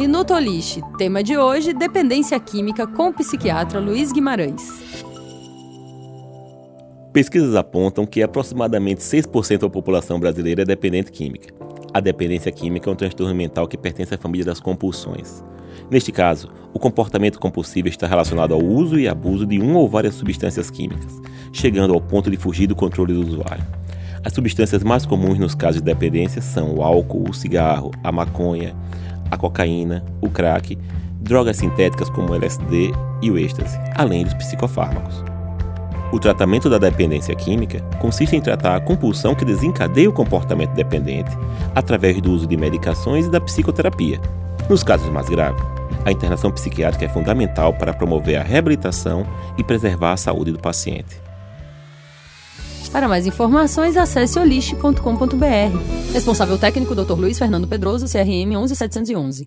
Minuto Oliche. Tema de hoje: dependência química com psiquiatra Luiz Guimarães. Pesquisas apontam que aproximadamente 6% da população brasileira é dependente química. A dependência química é um transtorno mental que pertence à família das compulsões. Neste caso, o comportamento compulsivo está relacionado ao uso e abuso de uma ou várias substâncias químicas, chegando ao ponto de fugir do controle do usuário. As substâncias mais comuns nos casos de dependência são o álcool, o cigarro, a maconha, a cocaína, o crack, drogas sintéticas como o LSD e o êxtase, além dos psicofármacos. O tratamento da dependência química consiste em tratar a compulsão que desencadeia o comportamento dependente através do uso de medicações e da psicoterapia. Nos casos mais graves, a internação psiquiátrica é fundamental para promover a reabilitação e preservar a saúde do paciente. Para mais informações, acesse oliste.com.br. Responsável técnico Dr. Luiz Fernando Pedroso, CRM 11711.